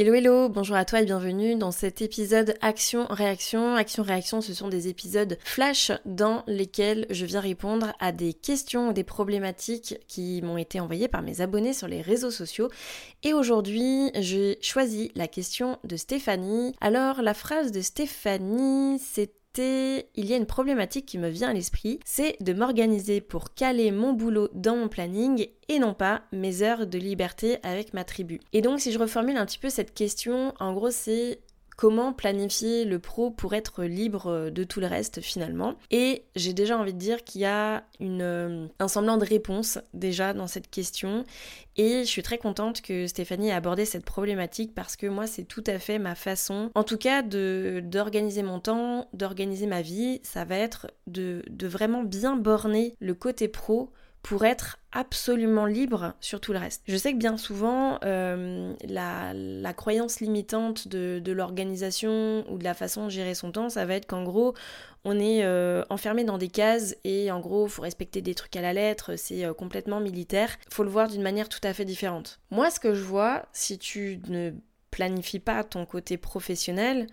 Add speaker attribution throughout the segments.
Speaker 1: Hello hello, bonjour à toi et bienvenue dans cet épisode Action-Réaction. Action-Réaction, ce sont des épisodes flash dans lesquels je viens répondre à des questions ou des problématiques qui m'ont été envoyées par mes abonnés sur les réseaux sociaux. Et aujourd'hui, j'ai choisi la question de Stéphanie. Alors, la phrase de Stéphanie, c'est il y a une problématique qui me vient à l'esprit, c'est de m'organiser pour caler mon boulot dans mon planning et non pas mes heures de liberté avec ma tribu. Et donc si je reformule un petit peu cette question, en gros c'est comment planifier le pro pour être libre de tout le reste finalement. Et j'ai déjà envie de dire qu'il y a euh, un semblant de réponse déjà dans cette question. Et je suis très contente que Stéphanie ait abordé cette problématique parce que moi c'est tout à fait ma façon, en tout cas d'organiser mon temps, d'organiser ma vie. Ça va être de, de vraiment bien borner le côté pro pour être absolument libre sur tout le reste. Je sais que bien souvent, euh, la, croyance limitante de, l'organisation ou de la façon de gérer son temps, ça va être qu'en gros, on est euh, enfermé dans des cases et en gros, faut respecter des trucs à la lettre, c'est euh, complètement militaire. Faut le voir d'une manière tout à fait différente. Moi, ce que je vois, si tu ne planifies pas ton côté professionnel,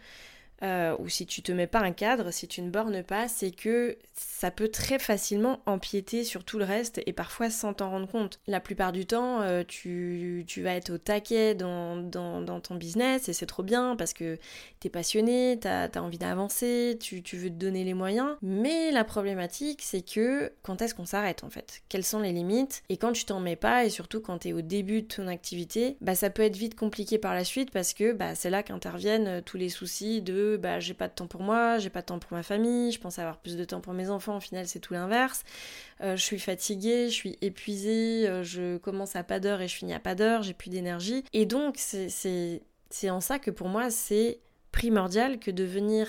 Speaker 1: euh, ou si tu te mets pas un cadre, si tu ne bornes pas, c'est que ça peut très facilement empiéter sur tout le reste et parfois sans t'en rendre compte. La plupart du temps, euh, tu, vas être au taquet dans, ton business et c'est trop bien parce que t'es passionné, t'as as envie d'avancer, tu, veux te donner les moyens. Mais la problématique, c'est que quand est-ce qu'on s'arrête en fait? Quelles sont les limites? Et quand tu t'en mets pas et surtout quand t'es au début de ton activité, bah ça peut être vite compliqué par la suite parce que bah, c'est là qu'interviennent tous les soucis de bah j'ai pas de temps pour moi, j'ai pas de temps pour ma famille, je pense avoir plus de temps pour mes enfants, au final c'est tout l'inverse. Euh, je suis fatiguée, je suis épuisée, euh, je commence à pas d'heure et je finis à pas d'heure, j'ai plus d'énergie. Et donc c'est en ça que pour moi c'est primordial que de venir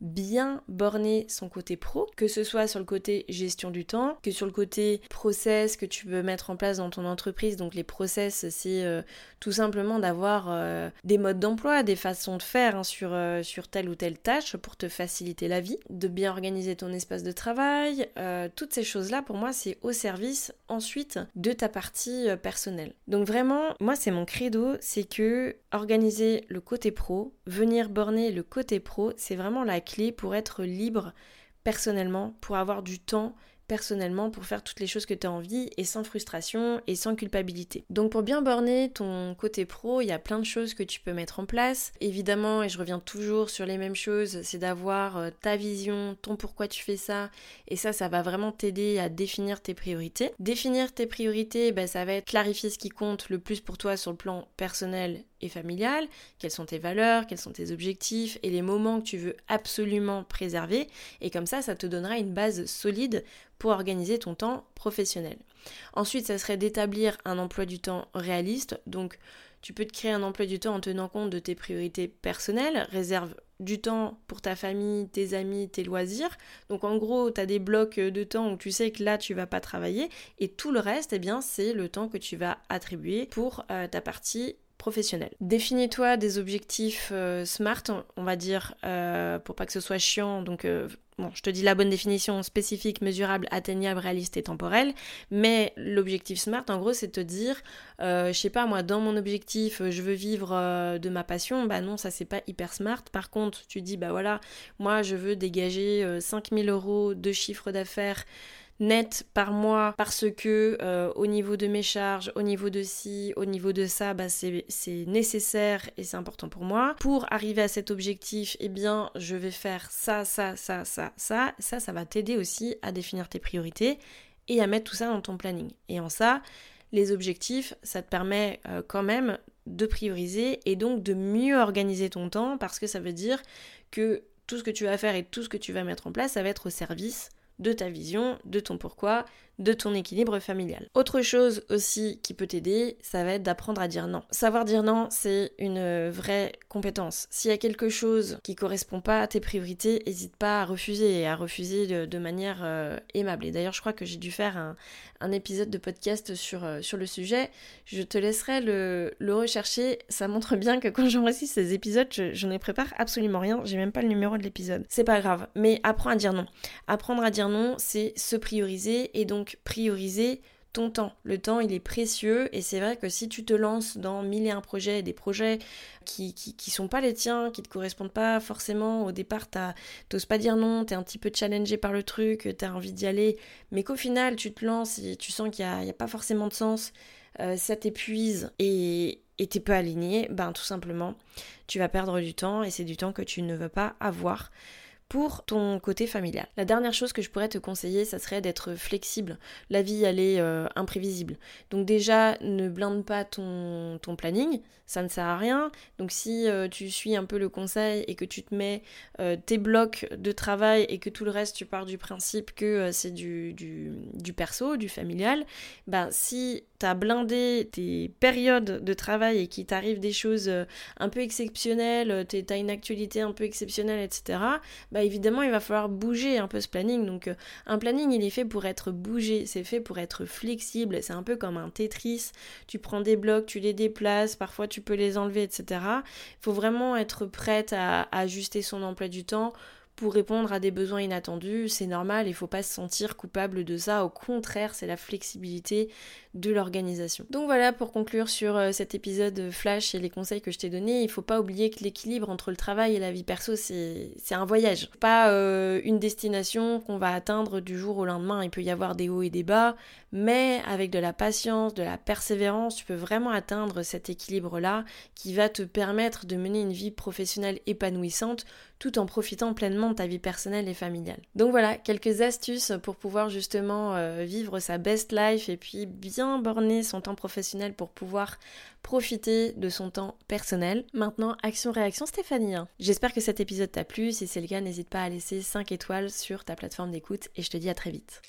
Speaker 1: bien borner son côté pro, que ce soit sur le côté gestion du temps, que sur le côté process que tu veux mettre en place dans ton entreprise. Donc les process, c'est euh, tout simplement d'avoir euh, des modes d'emploi, des façons de faire hein, sur, euh, sur telle ou telle tâche pour te faciliter la vie, de bien organiser ton espace de travail. toutes ces choses-là, pour moi, c'est au service ensuite de ta partie personnelle. Donc vraiment, moi, c'est mon credo, c'est que organiser le côté pro, venir borner le côté pro, c'est vraiment la clé pour être libre personnellement, pour avoir du temps personnellement pour faire toutes les choses que tu as envie et sans frustration et sans culpabilité. Donc pour bien borner ton côté pro, il y a plein de choses que tu peux mettre en place. Évidemment, et je reviens toujours sur les mêmes choses, c'est d'avoir euh, ta vision, ton pourquoi tu fais ça et ça ça va vraiment t'aider à définir tes priorités. Définir tes priorités, ben, ça va être clarifier ce qui compte le plus pour toi sur le plan personnel et familial, quelles sont tes valeurs, quels sont tes objectifs et les moments que tu veux absolument préserver. Et comme ça, ça te donnera une base solide pour organiser ton temps professionnel. Ensuite, ça serait d'établir un emploi du temps réaliste. Donc, tu peux te créer un emploi du temps en tenant compte de tes priorités personnelles, réserve du temps pour ta famille, tes amis, tes loisirs. Donc en gros, tu as des blocs de temps où tu sais que là, tu vas pas travailler et tout le reste, eh bien, c'est le temps que tu vas attribuer pour euh, ta partie professionnel. Définis-toi des objectifs euh, smart, on va dire, euh, pour pas que ce soit chiant. Donc, euh, bon, je te dis la bonne définition spécifique, mesurable, atteignable, réaliste et temporel. Mais l'objectif smart, en gros, c'est te dire, je sais pas, moi, dans mon objectif, je veux vivre de ma passion. Bah non, ça c'est pas hyper smart. Par contre, tu dis, bah voilà, moi, je veux dégager 5000 euros de chiffre d'affaires net par mois parce que euh, au niveau de mes charges, au niveau de ci, au niveau de ça, bah, c'est nécessaire et c'est important pour moi. Pour arriver à cet objectif, eh bien, je vais faire ça, ça, ça, ça, ça. Ça, ça va t'aider aussi à définir tes priorités et à mettre tout ça dans ton planning. Et en ça, les objectifs, ça te permet euh, quand même de prioriser et donc de mieux organiser ton temps parce que ça veut dire que tout ce que tu vas faire et tout ce que tu vas mettre en place, ça va être au service de ta vision, de ton pourquoi, de ton équilibre familial. Autre chose aussi qui peut t'aider, ça va être d'apprendre à dire non. Savoir dire non, c'est une vraie compétence. S'il y a quelque chose qui correspond pas à tes priorités, n'hésite pas à refuser et à refuser de, manière euh, aimable. Et d'ailleurs, je crois que j'ai dû faire un, épisode de podcast sur, euh, sur le sujet. Je te laisserai le, rechercher. Ça montre bien que quand j'enregistre ces épisodes, je, je ne prépare absolument rien. J'ai même pas le numéro de l'épisode. C'est pas grave. Mais apprends à dire non. Apprendre à dire non, c'est se prioriser et donc prioriser ton temps. Le temps, il est précieux et c'est vrai que si tu te lances dans mille et un projets, des projets qui, qui, sont pas les tiens, qui te correspondent pas forcément, au départ, t'oses pas dire non, t'es un petit peu challengé par le truc, t'as envie d'y aller, mais qu'au final, tu te lances et tu sens qu'il n'y a, a, pas forcément de sens, euh, ça t'épuise et t'es peu aligné, ben tout simplement, tu vas perdre du temps et c'est du temps que tu ne veux pas avoir pour ton côté familial. La dernière chose que je pourrais te conseiller, ça serait d'être flexible. La vie, elle est euh, imprévisible. Donc déjà, ne blinde pas ton, ton, planning, ça ne sert à rien. Donc si euh, tu suis un peu le conseil et que tu te mets euh, tes blocs de travail et que tout le reste, tu pars du principe que c'est du, du, du, perso, du familial, ben si t'as blindé tes périodes de travail et qu'il t'arrive des choses un peu exceptionnelles, t'as une actualité un peu exceptionnelle, etc., bah évidemment il va falloir bouger un peu ce planning. Donc euh, un planning il est fait pour être bougé, c'est fait pour être flexible, c'est un peu comme un Tetris, tu prends des blocs, tu les déplaces, parfois tu peux les enlever, etc. Il faut vraiment être prête à ajuster son emploi du temps pour répondre à des besoins inattendus, c'est normal, il faut pas se sentir coupable de ça, au contraire, c'est la flexibilité de l'organisation. Donc voilà pour conclure sur euh, cet épisode flash et les conseils que je t'ai donnés, il faut pas oublier que l'équilibre entre le travail et la vie perso, c'est un voyage, pas euh, une destination qu'on va atteindre du jour au lendemain, il peut y avoir des hauts et des bas, mais avec de la patience, de la persévérance, tu peux vraiment atteindre cet équilibre-là qui va te permettre de mener une vie professionnelle épanouissante tout en profitant pleinement ta vie personnelle et familiale. Donc voilà, quelques astuces pour pouvoir justement euh, vivre sa best life et puis bien borner son temps professionnel pour pouvoir profiter de son temps personnel. Maintenant, action-réaction Stéphanie. Hein. J'espère que cet épisode t'a plu. Si c'est le cas, n'hésite pas à laisser 5 étoiles sur ta plateforme d'écoute et je te dis à très vite.